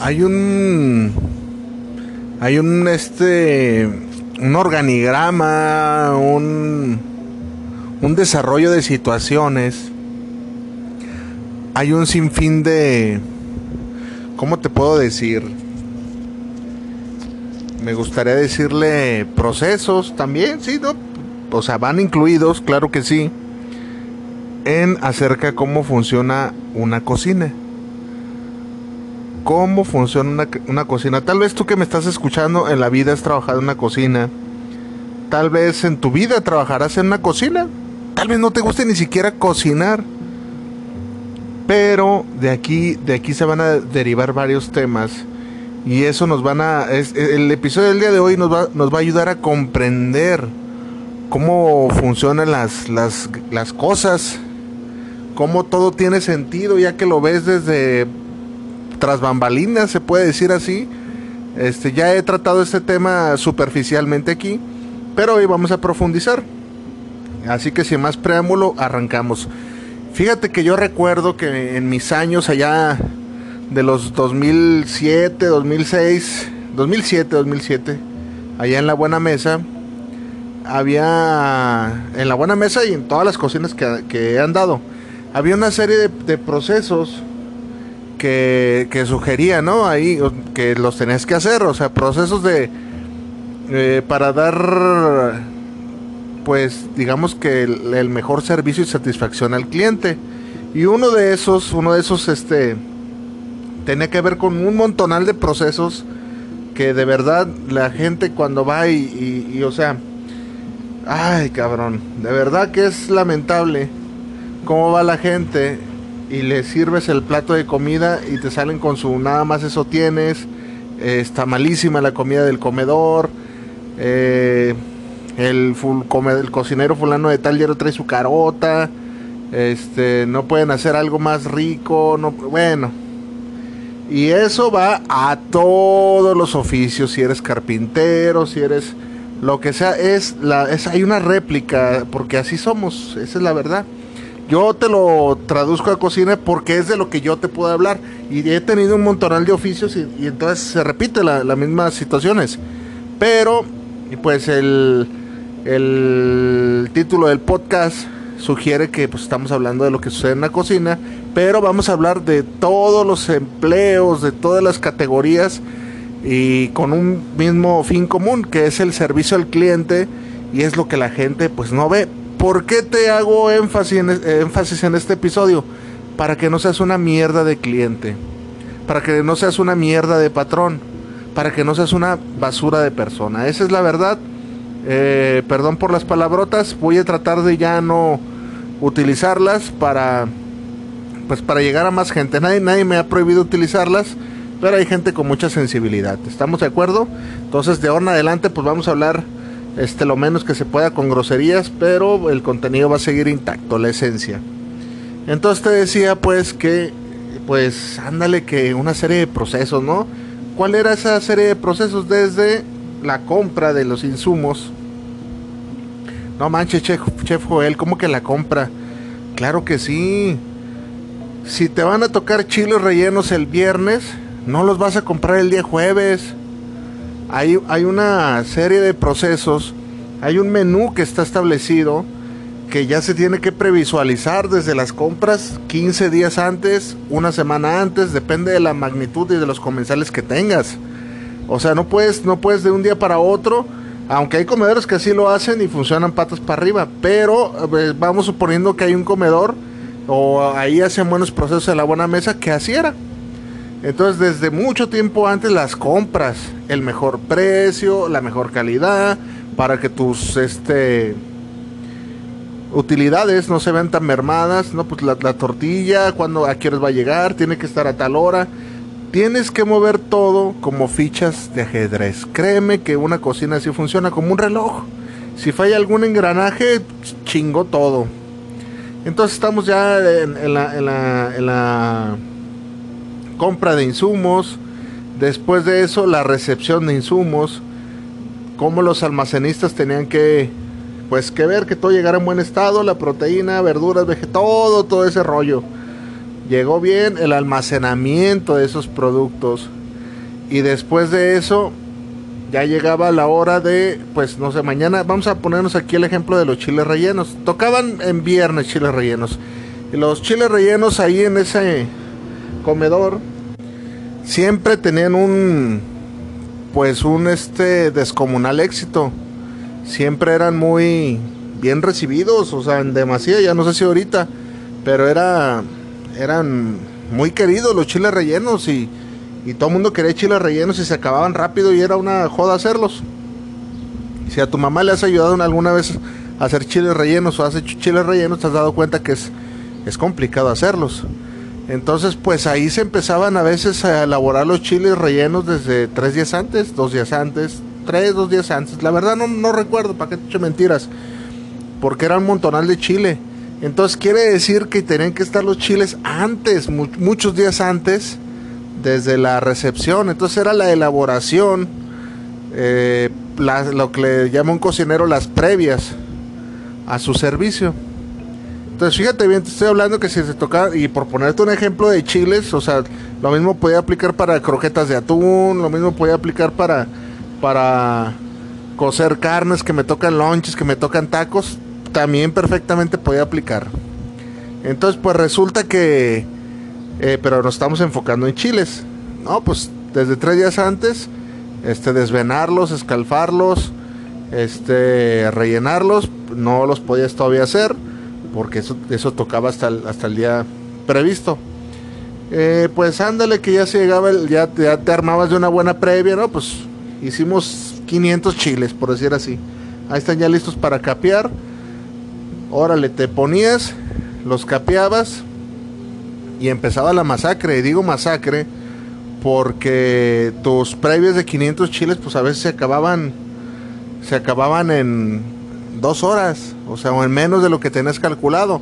Hay un hay un este un organigrama, un un desarrollo de situaciones. Hay un sinfín de ¿cómo te puedo decir? Me gustaría decirle procesos también, sí, ¿no? O sea, van incluidos, claro que sí, en acerca cómo funciona una cocina cómo funciona una, cocina. Tal vez tú que me estás escuchando en la vida has trabajado en una cocina. Tal vez en tu vida trabajarás en una cocina. Tal vez no te guste ni siquiera cocinar. Pero de aquí, de aquí se van a derivar varios temas. Y eso nos van a. el episodio del día de hoy nos va, nos va a ayudar a comprender cómo funcionan las, las, las cosas. Cómo todo tiene sentido, ya que lo ves desde tras bambalinas, se puede decir así. Este, ya he tratado este tema superficialmente aquí, pero hoy vamos a profundizar. Así que sin más preámbulo, arrancamos. Fíjate que yo recuerdo que en mis años allá de los 2007, 2006, 2007, 2007, allá en la Buena Mesa, había, en la Buena Mesa y en todas las cocinas que, que he andado, había una serie de, de procesos que, sugería, ¿no? Ahí que los tenés que hacer, o sea, procesos de eh, para dar, pues, digamos que el, mejor servicio y satisfacción al cliente. Y uno de esos, uno de esos, este, tenía que ver con un montonal de procesos que de verdad la gente cuando va y, y o sea, ay cabrón, de verdad que es lamentable cómo va la gente y le sirves el plato de comida y te salen con su nada más eso tienes, está malísima la comida del comedor, eh, el, el cocinero fulano de tal ya trae su carota, este, no pueden hacer algo más rico, no, bueno. Y eso va a todos los oficios, si eres carpintero, si eres lo que sea, es la es hay una réplica porque así somos, esa es la verdad. Yo te lo traduzco a cocina porque es de lo que yo te puedo hablar. Y he tenido un montonal de oficios y, entonces se repite las mismas situaciones. Pero, pues el, el título del podcast sugiere que pues, estamos hablando de lo que sucede en la cocina, pero vamos a hablar de todos los empleos, de todas las categorías y con un mismo fin común, que es el servicio al cliente y es lo que la gente pues no ve, ¿Por qué te hago énfasis en, énfasis en este episodio? Para que no seas una mierda de cliente. Para que no seas una mierda de patrón. Para que no seas una basura de persona. Esa es la verdad. Eh, perdón por las palabrotas. Voy a tratar de ya no utilizarlas para pues para llegar a más gente. Nadie, nadie me ha prohibido utilizarlas, pero hay gente con mucha sensibilidad. ¿Estamos de acuerdo? Entonces de ahora en adelante pues vamos a hablar este lo menos que se pueda con groserías, pero el contenido va a seguir intacto, la esencia. Entonces te decía pues que pues ándale que una serie de procesos, ¿no? ¿Cuál era esa serie de procesos desde la compra de los insumos? No manches, chef, chef Joel, ¿cómo que la compra? Claro que sí. Si te van a tocar chiles rellenos el viernes, no los vas a comprar el día jueves hay, una serie de procesos, hay un menú que está establecido que ya se tiene que previsualizar desde las compras 15 días antes, una semana antes, depende de la magnitud y de los comensales que tengas. O sea, no puedes, no puedes de un día para otro, aunque hay comedores que así lo hacen y funcionan patas para arriba, pero eh, vamos suponiendo que hay un comedor o ahí hacen buenos procesos de la buena mesa que así era. Entonces, desde mucho tiempo antes las compras, el mejor precio, la mejor calidad, para que tus este utilidades no se vean tan mermadas, no pues la, tortilla, cuando a qué horas va a llegar, tiene que estar a tal hora. Tienes que mover todo como fichas de ajedrez. Créeme que una cocina así funciona como un reloj. Si falla algún engranaje, chingo todo. Entonces estamos ya en la compra de insumos. Después de eso, la recepción de insumos. Cómo los almacenistas tenían que pues que ver que todo llegara en buen estado, la proteína, verduras, vegetales, todo, todo ese rollo. Llegó bien el almacenamiento de esos productos. Y después de eso, ya llegaba la hora de, pues no sé, mañana vamos a ponernos aquí el ejemplo de los chiles rellenos. Tocaban en viernes chiles rellenos. Y los chiles rellenos ahí en ese comedor siempre tenían un, pues un este descomunal éxito siempre eran muy bien recibidos, o sea, en demasía, ya no sé si ahorita, pero era, eran muy queridos los chiles rellenos y, y todo el mundo quería chiles rellenos y se acababan rápido y era una joda hacerlos. Si a tu mamá le has ayudado alguna vez a hacer chiles rellenos o has hecho chiles rellenos, te has dado cuenta que es, es complicado hacerlos. Entonces, pues ahí se empezaban a veces a elaborar los chiles rellenos desde tres días antes, dos días antes, tres, dos días antes. La verdad no, recuerdo, para qué te mentiras. Porque era un montonal de chile. Entonces quiere decir que tenían que estar los chiles antes, muchos días antes, desde la recepción. Entonces era la elaboración, eh, lo que le llama un cocinero las previas a su servicio. Entonces fíjate bien, te estoy hablando que si se toca, y por ponerte un ejemplo de chiles, o sea, lo mismo podía aplicar para croquetas de atún, lo mismo podía aplicar para para cocer carnes, que me tocan lonches, que me tocan tacos, también perfectamente podía aplicar. Entonces, pues resulta que, eh, pero nos estamos enfocando en chiles. No, pues desde tres días antes, este, desvenarlos, escalfarlos, este, rellenarlos, no los podías todavía hacer, porque eso, tocaba hasta el, el día previsto. Eh, pues ándale que ya se llegaba, ya, ya te armabas de una buena previa, ¿no? Pues Hicimos 500 chiles, por decir así. Ahí están ya listos para capear. Órale, te ponías, los capeabas y empezaba la masacre. Y digo masacre porque tus previos de 500 chiles, pues a veces se acababan, se acababan en dos horas, o sea, o en menos de lo que tenías calculado.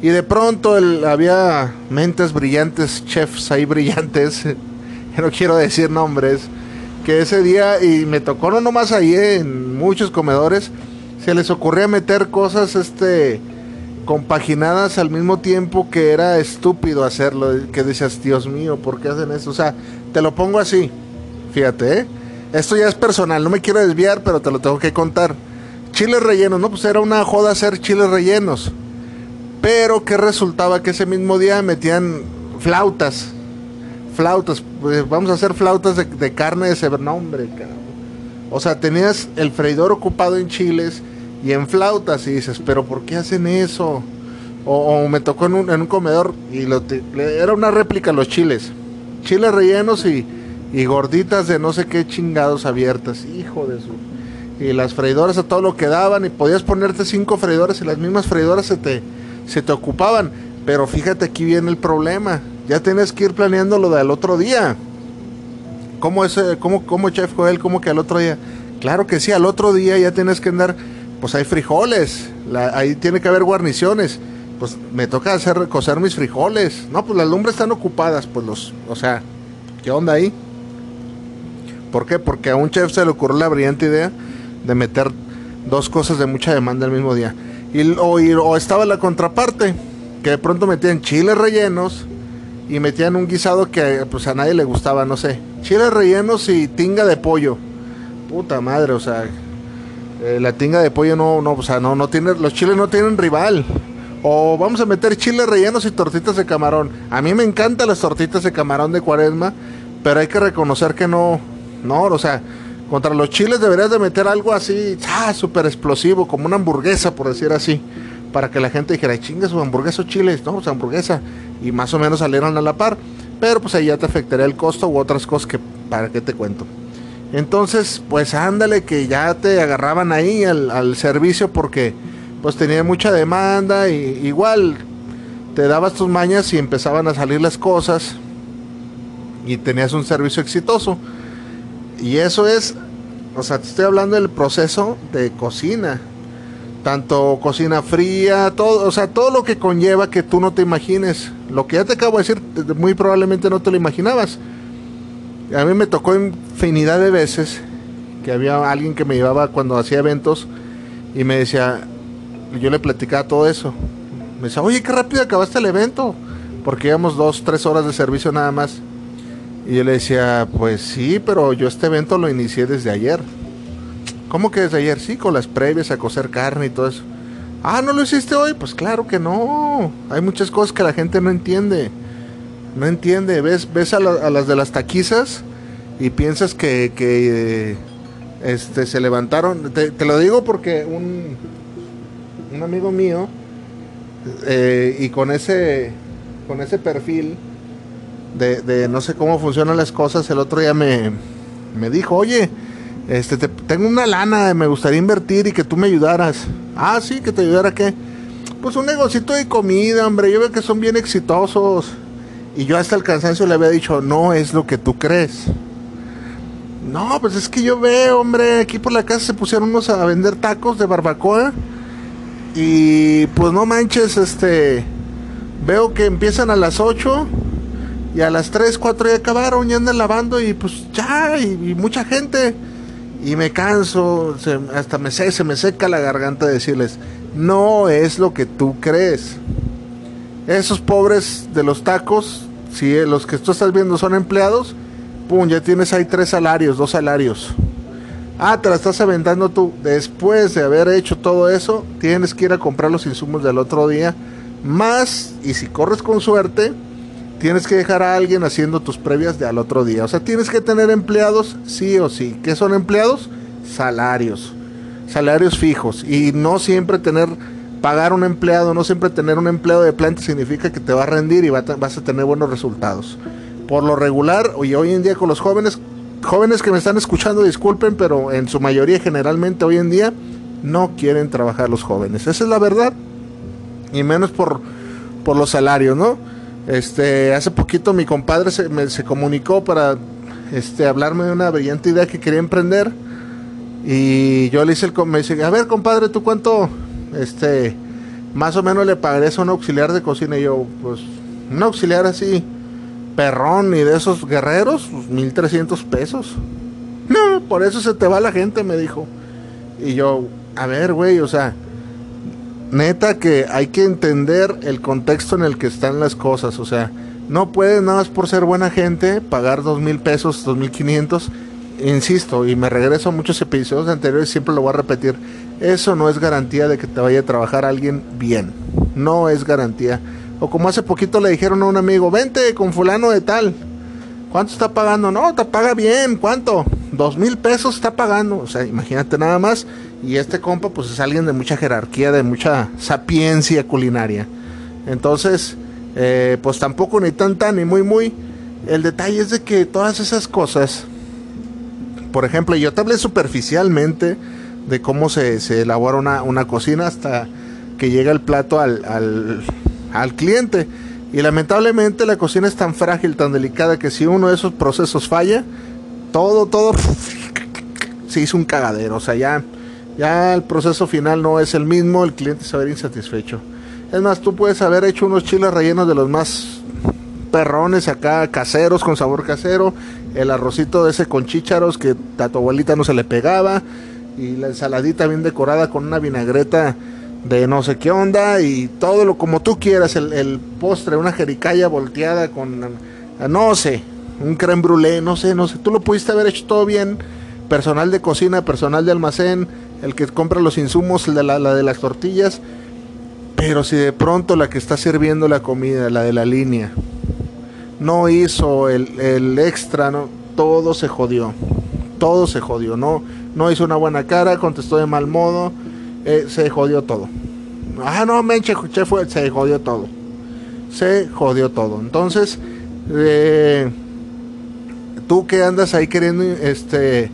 Y de pronto había mentes brillantes, chefs ahí brillantes, no quiero decir nombres, que ese día, y me tocó no nomás ahí en muchos comedores, se les ocurría meter cosas este compaginadas al mismo tiempo que era estúpido hacerlo, que decías, Dios mío, ¿por qué hacen eso? O sea, te lo pongo así, fíjate, ¿eh? Esto ya es personal, no me quiero desviar, pero te lo tengo que contar. Chiles rellenos, no, pues era una joda hacer chiles rellenos. Pero que resultaba que ese mismo día metían flautas flautas, pues vamos a hacer flautas de, carne de ese nombre, O sea, tenías el freidor ocupado en chiles y en flautas y dices, pero ¿por qué hacen eso? O, me tocó en un, comedor y lo era una réplica los chiles. Chiles rellenos y, y gorditas de no sé qué chingados abiertas. Hijo de su... Y las freidoras a todo lo que daban y podías ponerte cinco freidoras y las mismas freidoras se te, se te ocupaban. Pero fíjate, aquí viene el problema ya tienes que ir planeando lo del otro día. ¿Cómo es, cómo, cómo Chef Joel? ¿Cómo que al otro día? Claro que sí, al otro día ya tienes que andar, pues hay frijoles, ahí tiene que haber guarniciones. Pues me toca hacer cocer mis frijoles. No, pues las lumbres están ocupadas, pues los, o sea, ¿qué onda ahí? ¿Por qué? Porque a un chef se le ocurrió la brillante idea de meter dos cosas de mucha demanda el mismo día. Y, o, o estaba la contraparte, que de pronto metían chiles rellenos, y metían un guisado que pues a nadie le gustaba, no sé. Chiles rellenos y tinga de pollo. Puta madre, o sea, eh, la tinga de pollo no, no, o sea, no, no tiene, los chiles no tienen rival. O vamos a meter chiles rellenos y tortitas de camarón. A mí me encantan las tortitas de camarón de cuaresma, pero hay que reconocer que no, no, o sea, contra los chiles deberías de meter algo así, ah, súper explosivo, como una hamburguesa, por decir así, para que la gente dijera, chinga su hamburguesa o chiles, no, sea, hamburguesa, y más o menos salieron a la par, pero pues ahí ya te afectaría el costo u otras cosas que, para qué te cuento. Entonces, pues ándale que ya te agarraban ahí al, servicio porque pues tenía mucha demanda y igual te dabas tus mañas y empezaban a salir las cosas y tenías un servicio exitoso. Y eso es, o sea, te estoy hablando del proceso de cocina. Tanto cocina fría, todo, o sea, todo lo que conlleva que tú no te imagines. Lo que ya te acabo de decir, muy probablemente no te lo imaginabas. A mí me tocó infinidad de veces que había alguien que me llevaba cuando hacía eventos y me decía, yo le platicaba todo eso. Me decía, oye, qué rápido acabaste el evento, porque íbamos dos, tres horas de servicio nada más. Y yo le decía, pues sí, pero yo este evento lo inicié desde ayer. ¿Cómo que desde ayer? Sí, con las previas a cocer carne y todo eso. Ah, ¿no lo hiciste hoy? Pues claro que no. Hay muchas cosas que la gente no entiende. No entiende, ves, ves a, las de las taquizas y piensas que, que este, se levantaron. Te, lo digo porque un, un amigo mío eh, y con ese, con ese perfil de, no sé cómo funcionan las cosas, el otro día me, me dijo, oye, este, tengo una lana, me gustaría invertir y que tú me ayudaras. Ah, sí, que te ayudara qué. Pues un negocito de comida, hombre, yo veo que son bien exitosos. Y yo hasta el cansancio le había dicho, no es lo que tú crees. No, pues es que yo veo, hombre, aquí por la casa se pusieron unos a vender tacos de barbacoa. Y pues no manches, este, veo que empiezan a las 8 y a las 3, 4 ya acabaron, ya andan lavando y pues ya, y, mucha gente. Y me canso, hasta me, se me seca la garganta de decirles, no es lo que tú crees. Esos pobres de los tacos si los que tú estás viendo son empleados, pum, ya tienes ahí tres salarios, dos salarios. Ah, te la estás aventando tú. Después de haber hecho todo eso, tienes que ir a comprar los insumos del otro día. Más, y si corres con suerte, tienes que dejar a alguien haciendo tus previas de al otro día. O sea, tienes que tener empleados sí o sí. ¿Qué son empleados? Salarios. Salarios fijos. Y no siempre tener pagar un empleado, no siempre tener un empleado de planta significa que te va a rendir y vas a tener buenos resultados. Por lo regular, y hoy en día con los jóvenes, jóvenes que me están escuchando, disculpen, pero en su mayoría generalmente hoy en día no quieren trabajar los jóvenes. Esa es la verdad. Y menos por, por los salarios, ¿no? Este, hace poquito mi compadre se, me, comunicó para este, hablarme de una brillante idea que quería emprender. Y yo le hice el... Me dice, a ver, compadre, ¿tú cuánto este, más o menos le pagarías a un auxiliar de cocina. Y yo, pues, un auxiliar así, perrón y de esos guerreros, pues, 1300 pesos. No, por eso se te va la gente, me dijo. Y yo, a ver, güey, o sea, neta que hay que entender el contexto en el que están las cosas. O sea, no puedes nada más por ser buena gente pagar dos mil pesos, dos mil quinientos. Insisto, y me regreso a muchos episodios anteriores, siempre lo voy a repetir eso no es garantía de que te vaya a trabajar alguien bien. No es garantía. O como hace poquito le dijeron a un amigo, vente con fulano de tal. ¿Cuánto está pagando? No, te paga bien. ¿Cuánto? Dos mil pesos está pagando. O sea, imagínate nada más. Y este compa pues es alguien de mucha jerarquía, de mucha sapiencia culinaria. Entonces, eh, pues tampoco ni tan tan ni muy muy. El detalle es de que todas esas cosas, por ejemplo, yo te hablé superficialmente de cómo se, se elabora una, una, cocina hasta que llega el plato al, al, al cliente. Y lamentablemente la cocina es tan frágil, tan delicada, que si uno de esos procesos falla, todo, todo se hizo un cagadero. O sea, ya, ya el proceso final no es el mismo, el cliente se va a ver insatisfecho. Es más, tú puedes haber hecho unos chiles rellenos de los más perrones acá, caseros, con sabor casero, el arrocito de ese con chícharos que a tu abuelita no se le pegaba, y la ensaladita bien decorada con una vinagreta de no sé qué onda y todo lo como tú quieras, el, postre, una jericaya volteada con, no sé, un creme brûlée, no sé, no sé, tú lo pudiste haber hecho todo bien, personal de cocina, personal de almacén, el que compra los insumos, la, la de las tortillas. Pero si de pronto la que está sirviendo la comida, la de la línea, no hizo el, el extra, ¿no? todo se jodió. Todo se jodió. No, no hizo una buena cara, contestó de mal modo, eh, se jodió todo. Ah, no, menche, chef, se jodió todo. Se jodió todo. Entonces, eh, tú que andas ahí queriendo este,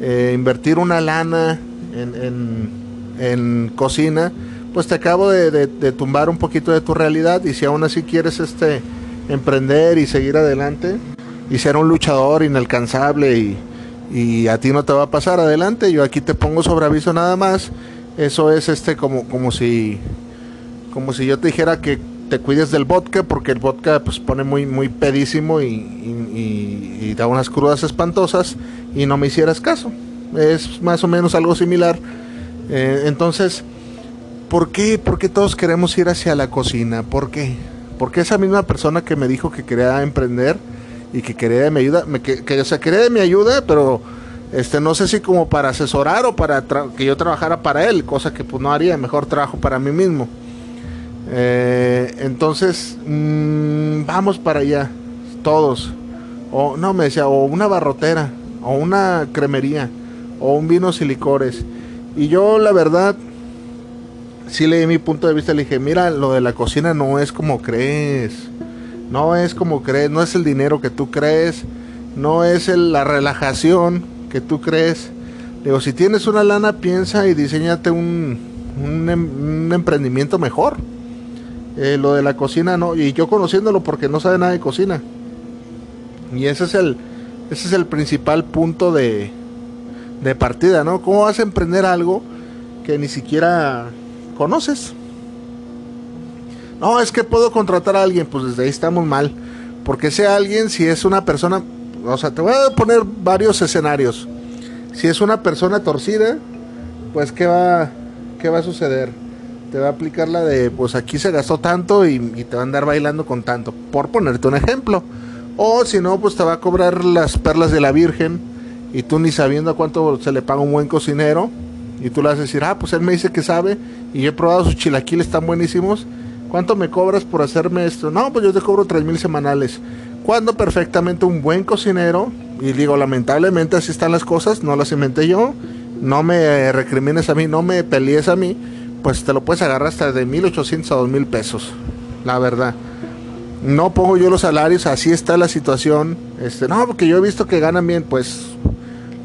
eh, invertir una lana en, en, cocina, pues te acabo de, tumbar un poquito de tu realidad y si aún así quieres este, emprender y seguir adelante y ser un luchador inalcanzable y, y a ti no te va a pasar adelante, yo aquí te pongo sobre aviso nada más. Eso es este como, como si como si yo te dijera que te cuides del vodka porque el vodka pues pone muy muy pedísimo y, y, da unas crudas espantosas y no me hicieras caso es más o menos algo similar eh, entonces ¿por qué? ¿por qué todos queremos ir hacia la cocina? ¿por qué? porque esa misma persona que me dijo que quería emprender y que quería de mi ayuda me, que, quería de mi ayuda pero este no sé si como para asesorar o para que yo trabajara para él cosa que pues no haría mejor trabajo para mí mismo eh, entonces, mmm, vamos para allá, todos. O no, me decía, o una barrotera, o una cremería, o un vinos y licores. Y yo, la verdad, sí leí mi punto de vista. Le dije, mira, lo de la cocina no es como crees. No es como crees, no es el dinero que tú crees, no es la relajación que tú crees. Digo, si tienes una lana, piensa y diseñate un, un, em, un emprendimiento mejor eh, lo de la cocina no, y yo conociéndolo porque no sabe nada de cocina. Y ese es el, ese es el principal punto de, de partida, ¿no? ¿Cómo vas a emprender algo que ni siquiera conoces? No, es que puedo contratar a alguien, pues desde ahí estamos mal. Porque sea alguien, si es una persona, o sea, te voy a poner varios escenarios. Si es una persona torcida, pues ¿qué va, qué va a suceder? te va a aplicar la de, pues aquí se gastó tanto y, te va a andar bailando con tanto, por ponerte un ejemplo. O si no, pues te va a cobrar las perlas de la Virgen y tú ni sabiendo cuánto se le paga un buen cocinero y tú le vas a decir, ah, pues él me dice que sabe y yo he probado sus chilaquiles tan buenísimos. ¿Cuánto me cobras por hacerme esto? No, pues yo te cobro tres mil semanales. Cuando perfectamente un buen cocinero, y digo, lamentablemente así están las cosas, no las inventé yo, no me recrimines a mí, no me pelees a mí, pues te lo puedes agarrar hasta de 1800 a 2000 pesos, la verdad. No pongo yo los salarios, así está la situación. Este, no, porque yo he visto que ganan bien, pues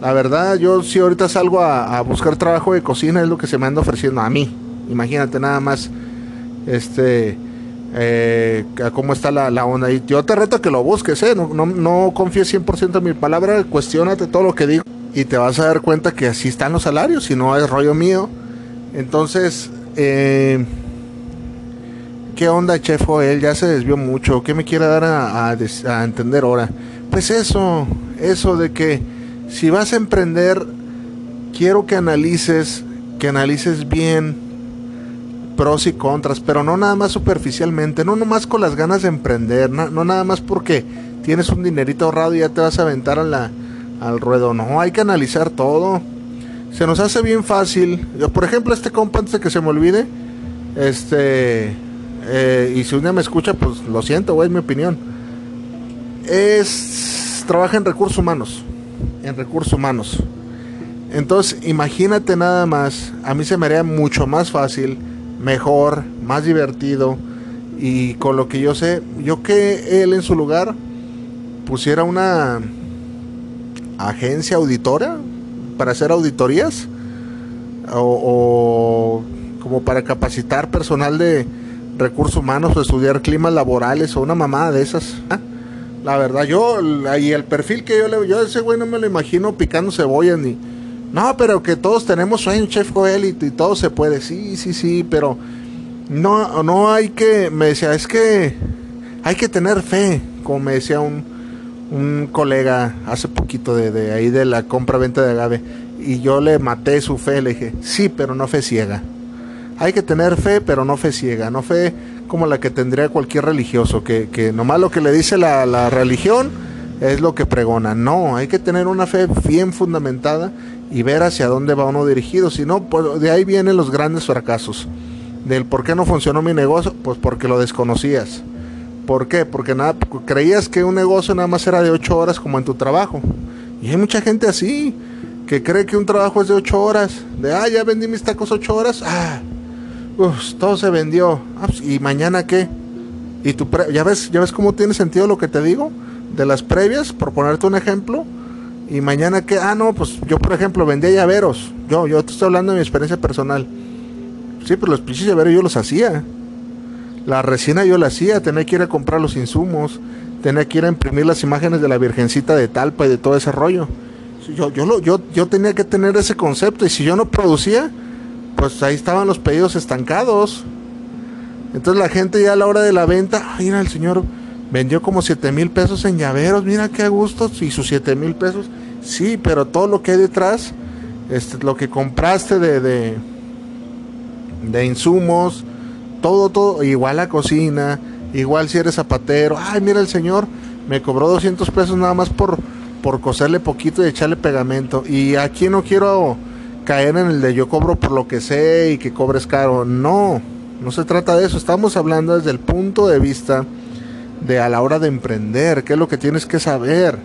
la verdad, yo si ahorita salgo a, buscar trabajo de cocina, es lo que se me anda ofreciendo a mí. Imagínate nada más, este, eh, cómo está la, onda. Y yo te reto a que lo busques, ¿eh? No, no, no confíes 100% en mi palabra, cuestionate todo lo que digo y te vas a dar cuenta que así están los salarios, si no es rollo mío. Entonces, eh, ¿qué onda, Chef Él Ya se desvió mucho. ¿Qué me quiere dar a, entender ahora? Pues eso, eso de que si vas a emprender, quiero que analices, que analices bien pros y contras, pero no nada más superficialmente, no nomás con las ganas de emprender, no, no nada más porque tienes un dinerito ahorrado y ya te vas a aventar la, al ruedo, no, hay que analizar todo se nos hace bien fácil. Por ejemplo, este compa, antes de que se me olvide, este, eh, y si un día me escucha, pues lo siento, güey, es mi opinión. Es, trabaja en recursos humanos, en recursos humanos. Entonces, imagínate nada más, a mí se me haría mucho más fácil, mejor, más divertido, y con lo que yo sé, yo que él en su lugar pusiera una agencia auditora, para hacer auditorías o, como para capacitar personal de recursos humanos o estudiar climas laborales o una mamada de esas. ¿ah? La verdad, yo, y el perfil que yo le yo ese güey no me lo imagino picando cebolla ni. No, pero que todos tenemos sueño, Chef Joel, y, y, todo se puede. Sí, sí, sí, pero no, no hay que. Me decía, es que hay que tener fe, como me decía un, un colega hace poquito de, de ahí de la compra-venta de agave y yo le maté su fe, le dije, sí, pero no fe ciega. Hay que tener fe, pero no fe ciega, no fe como la que tendría cualquier religioso, que, que nomás lo que le dice la, la religión es lo que pregona. No, hay que tener una fe bien fundamentada y ver hacia dónde va uno dirigido. Si no, pues de ahí vienen los grandes fracasos. Del por qué no funcionó mi negocio, pues porque lo desconocías. ¿Por qué? Porque nada, creías que un negocio nada más era de 8 horas como en tu trabajo. Y hay mucha gente así, que cree que un trabajo es de 8 horas. De, ah, ya vendí mis tacos 8 horas. Ah, todo se vendió. Ah, pues, ¿Y mañana qué? ¿Y tu ya, ves, ¿Ya ves cómo tiene sentido lo que te digo? De las previas, por ponerte un ejemplo. Y mañana qué? Ah, no, pues yo por ejemplo vendía llaveros. Yo, yo te estoy hablando de mi experiencia personal. Sí, pero los pinches llaveros yo los hacía. La resina yo la hacía, tenía que ir a comprar los insumos, tenía que ir a imprimir las imágenes de la Virgencita de Talpa y de todo ese rollo. Yo, yo, yo, yo tenía que tener ese concepto y si yo no producía, pues ahí estaban los pedidos estancados. Entonces la gente ya a la hora de la venta, mira, el señor vendió como 7 mil pesos en llaveros, mira qué gusto, y sus 7 mil pesos, sí, pero todo lo que hay detrás, este, lo que compraste de, de, de insumos, todo, todo, igual la cocina, igual si eres zapatero, ay, mira el señor, me cobró 200 pesos nada más por, por coserle poquito y echarle pegamento. Y aquí no quiero caer en el de yo cobro por lo que sé y que cobres caro. No, no se trata de eso. Estamos hablando desde el punto de vista de a la hora de emprender, qué es lo que tienes que saber,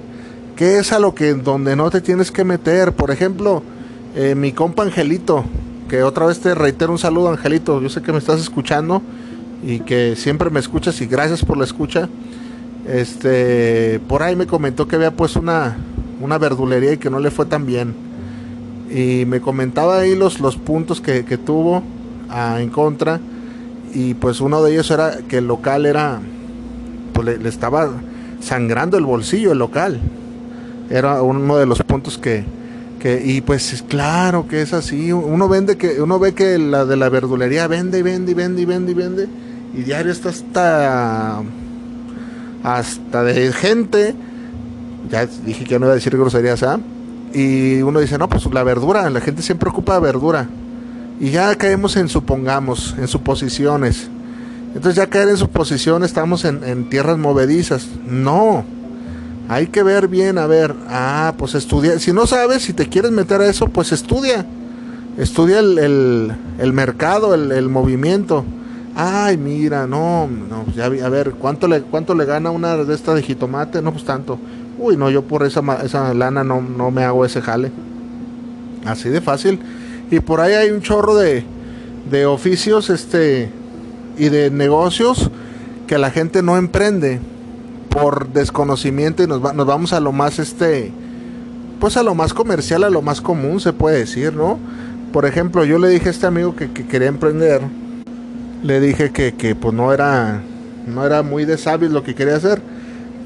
qué es a lo que donde no te tienes que meter. Por ejemplo, eh, mi compa Angelito, que otra vez te reitero un saludo, Angelito. Yo sé que me estás escuchando y que siempre me escuchas y gracias por la escucha. Este, por ahí me comentó que había pues una, una verdulería y que no le fue tan bien. Y me comentaba ahí los, los puntos que, tuvo ah, en contra. Y pues uno de ellos era que el local era, pues le estaba sangrando el bolsillo el local. Era uno de los puntos que, y pues claro que es así. Uno vende que uno ve que la de la verdulería vende y vende y vende y vende y vende y diario está hasta hasta de gente. Ya dije que no iba a decir groserías, ¿ah? Y uno dice, "No, pues la verdura, la gente siempre ocupa verdura." Y ya caemos en supongamos, en suposiciones. Entonces ya caer en suposiciones estamos en, en tierras movedizas. No, hay que ver bien, a ver, ah, pues estudia. Si no sabes, si te quieres meter a eso, pues estudia. Estudia el, el, mercado, el, movimiento. Ay, mira, no, no, ya a ver, ¿cuánto le, cuánto le gana una de estas de jitomate? No, pues tanto. Uy, no, yo por esa, esa lana no, no me hago ese jale. Así de fácil. Y por ahí hay un chorro de, de oficios este, y de negocios que la gente no emprende por desconocimiento y nos, nos vamos a lo más este pues a lo más comercial, a lo más común se puede decir, ¿no? Por ejemplo, yo le dije a este amigo que, quería emprender, le dije que, que, pues no era no era muy de sabio lo que quería hacer.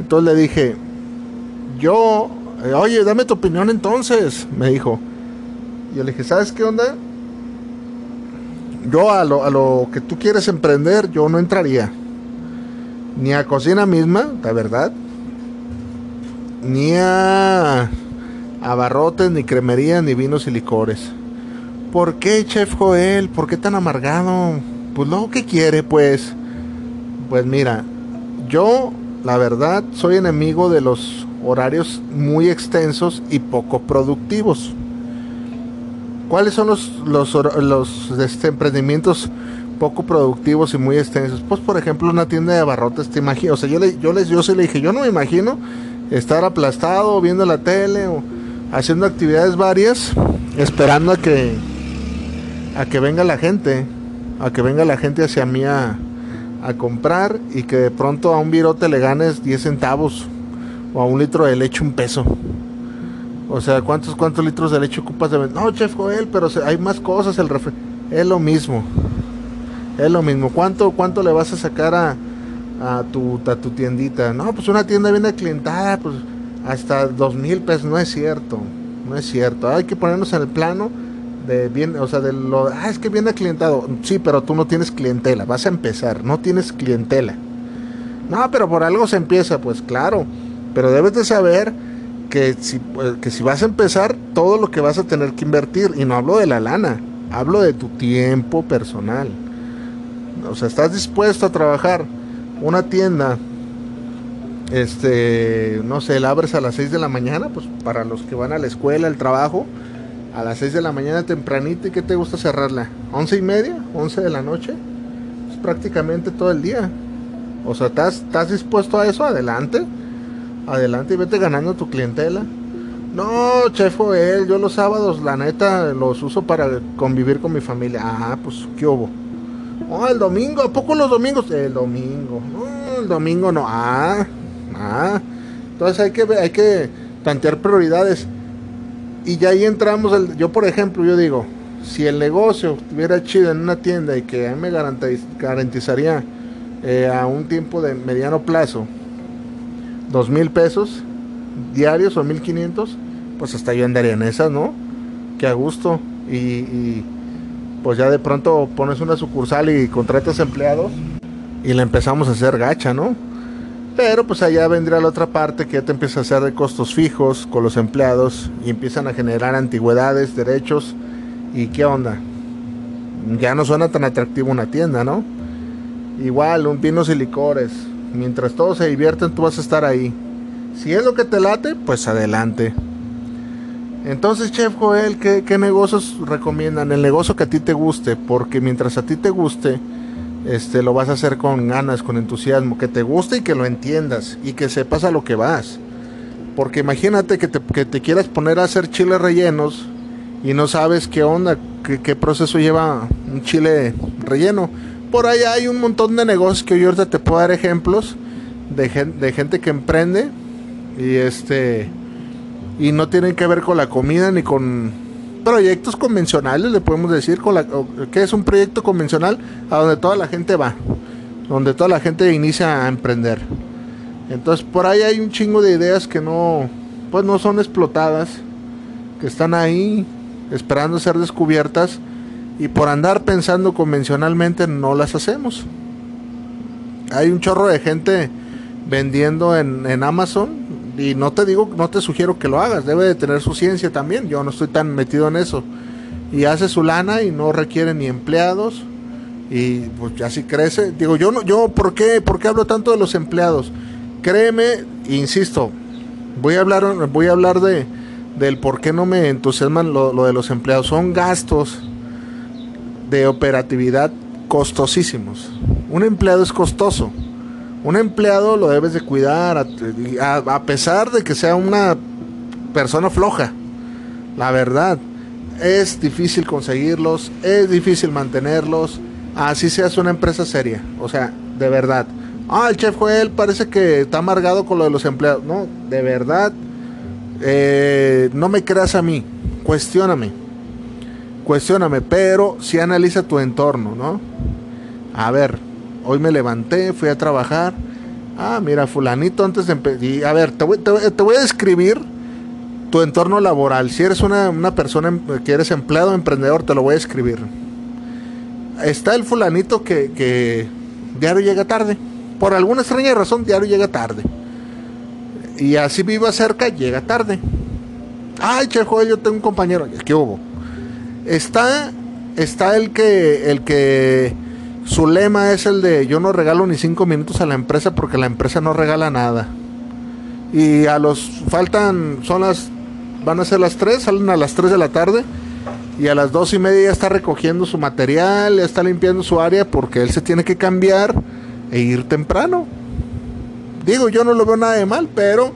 Entonces le dije, yo, eh, oye, dame tu opinión entonces, me dijo. Yo le dije, ¿sabes qué onda? Yo a lo, a lo que tú quieres emprender, yo no entraría ni a cocina misma, la verdad, ni a abarrotes, ni cremerías, ni vinos y licores. ¿Por qué, chef Joel? ¿Por qué tan amargado? Pues lo que quiere, pues. Pues mira, yo, la verdad, soy enemigo de los horarios muy extensos y poco productivos. ¿Cuáles son los, los, los este, emprendimientos poco productivos y muy extensos. Pues por ejemplo una tienda de abarrotes, te imagino, o sea, yo le, yo les, yo se le dije, yo no me imagino estar aplastado viendo la tele o haciendo actividades varias, esperando a que a que venga la gente, a que venga la gente hacia mí a, a comprar y que de pronto a un virote le ganes 10 centavos o a un litro de leche un peso. O sea, ¿cuántos cuántos litros de leche ocupas de No, chef Joel, pero hay más cosas el refri es lo mismo. Es lo mismo. ¿Cuánto, cuánto le vas a sacar a, a, tu, a tu tiendita? No, pues una tienda bien aclientada, pues hasta dos mil pesos. No es cierto. No es cierto. Hay que ponernos en el plano de bien, o sea, de lo, ah, es que viene aclientado. Sí, pero tú no tienes clientela. Vas a empezar. No tienes clientela. No, pero por algo se empieza, pues claro. Pero debes de saber que si, pues, que si vas a empezar, todo lo que vas a tener que invertir, y no hablo de la lana, hablo de tu tiempo personal o sea, estás dispuesto a trabajar una tienda, este, no sé, la abres a las 6 de la mañana, pues para los que van a la escuela, el trabajo, a las 6 de la mañana tempranito y que te gusta cerrarla? ¿11 y media? ¿11 de la noche? Es prácticamente todo el día. O sea, ¿estás, ¿estás dispuesto a eso? Adelante. Adelante y vete ganando tu clientela. No, chef él, yo los sábados, la neta, los uso para convivir con mi familia. Ah, pues, ¿qué hubo? Oh, el domingo, ¿a poco los domingos? El domingo. No, el domingo no. Ah, ah. Entonces hay que, hay que tantear prioridades. Y ya ahí entramos, el, yo por ejemplo, yo digo, si el negocio estuviera chido en una tienda y que a mí me garantizaría eh, a un tiempo de mediano plazo dos mil pesos diarios o mil quinientos, pues hasta yo andaría en esas, ¿no? Que a gusto. Y, pues ya de pronto pones una sucursal y contratas empleados y le empezamos a hacer gacha, ¿no? Pero pues allá vendría la otra parte que ya te empieza a hacer de costos fijos con los empleados y empiezan a generar antigüedades, derechos y qué onda. Ya no suena tan atractivo una tienda, ¿no? Igual, un vinos y licores. Mientras todos se divierten, tú vas a estar ahí. Si es lo que te late, pues adelante. Entonces, Chef Joel, ¿qué, ¿qué, negocios recomiendan? El negocio que a ti te guste, porque mientras a ti te guste, este, lo vas a hacer con ganas, con entusiasmo, que te guste y que lo entiendas y que sepas a lo que vas. Porque imagínate que te, que te quieras poner a hacer chiles rellenos y no sabes qué onda, qué proceso lleva un chile relleno. Por ahí hay un montón de negocios que yo ahorita te puedo dar ejemplos de, de gente que emprende y este y no tienen que ver con la comida ni con proyectos convencionales, le podemos decir con la que es un proyecto convencional a donde toda la gente va, donde toda la gente inicia a emprender. Entonces, por ahí hay un chingo de ideas que no pues no son explotadas, que están ahí esperando ser descubiertas y por andar pensando convencionalmente no las hacemos. Hay un chorro de gente vendiendo en, en Amazon y no te digo, no te sugiero que lo hagas, debe de tener su ciencia también, yo no estoy tan metido en eso. Y hace su lana y no requiere ni empleados y pues ya si crece, digo yo no yo ¿por qué por qué hablo tanto de los empleados? Créeme, insisto, voy a hablar voy a hablar de del por qué no me entusiasman lo de los empleados, son gastos de operatividad costosísimos. Un empleado es costoso un empleado lo debes de cuidar a, pesar de que sea una persona floja. La verdad, es difícil conseguirlos, es difícil mantenerlos, así seas una empresa seria. O sea, de verdad. Ah, el chef Joel parece que está amargado con lo de los empleados. No, de verdad, eh, no me creas a mí, cuestióname. Cuestióname, pero si analiza tu entorno, ¿no? A ver, Hoy me levanté, fui a trabajar. Ah, mira, fulanito antes de empezar. A ver, te voy, a describir tu entorno laboral. Si eres una, persona em, que eres empleado, emprendedor, te lo voy a escribir. Está el fulanito que, que diario llega tarde. Por alguna extraña razón, diario llega tarde. Y así viva cerca, llega tarde. Ay, che, yo tengo un compañero. ¿Qué hubo? Está, está el que, el que su lema es el de yo no regalo ni cinco minutos a la empresa porque la empresa no regala nada. Y a los faltan, son las, van a ser las tres, salen a las tres de la tarde y a las dos y media ya está recogiendo su material, ya está limpiando su área porque él se tiene que cambiar e ir temprano. Digo, yo no lo veo nada de mal, pero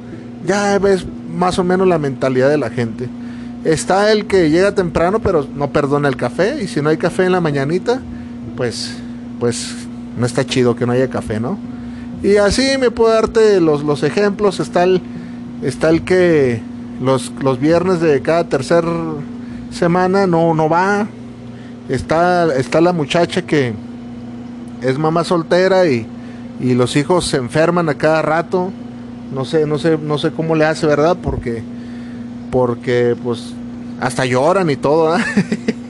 ya ves más o menos la mentalidad de la gente. Está el que llega temprano pero no perdona el café y si no hay café en la mañanita, pues pues no está chido que no haya café, ¿no? Y así me puedo darte los, los ejemplos. Está el, está el que los, los viernes de cada tercer semana no, no va. Está, está la muchacha que es mamá soltera y, y los hijos se enferman a cada rato. No sé, no sé, no sé cómo le hace, ¿verdad? Porque, porque pues hasta lloran y todo,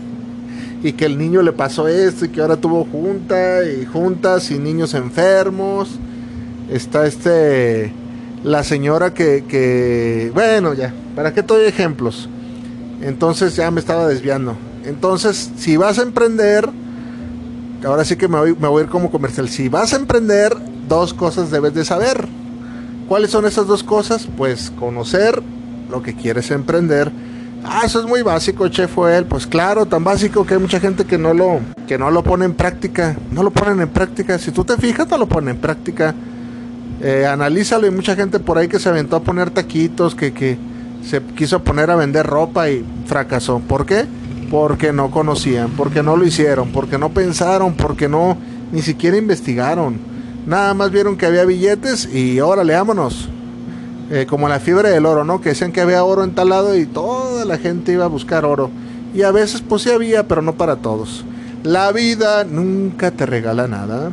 y que el niño le pasó esto y que ahora tuvo junta y juntas y niños enfermos. Está este la señora que, que bueno ya, ¿para qué doy ejemplos? Entonces ya me estaba desviando. Entonces, si vas a emprender, ahora sí que me voy, me voy a ir como comercial. Si vas a emprender, dos cosas debes de saber. ¿Cuáles son esas dos cosas? Pues conocer lo que quieres emprender, Ah, eso es muy básico, che, fue él. Pues claro, tan básico que hay mucha gente que no lo, que no lo pone en práctica. No lo ponen en práctica. Si tú te fijas, no lo ponen en práctica. Eh, analízalo. Y mucha gente por ahí que se aventó a poner taquitos, que, que se quiso poner a vender ropa y fracasó. ¿Por qué? Porque no conocían, porque no lo hicieron, porque no pensaron, porque no ni siquiera investigaron. Nada más vieron que había billetes y órale, vámonos. Eh, como la fiebre del oro, ¿no? Que decían que había oro en tal lado y toda la gente iba a buscar oro. Y a veces pues sí había, pero no para todos. La vida nunca te regala nada.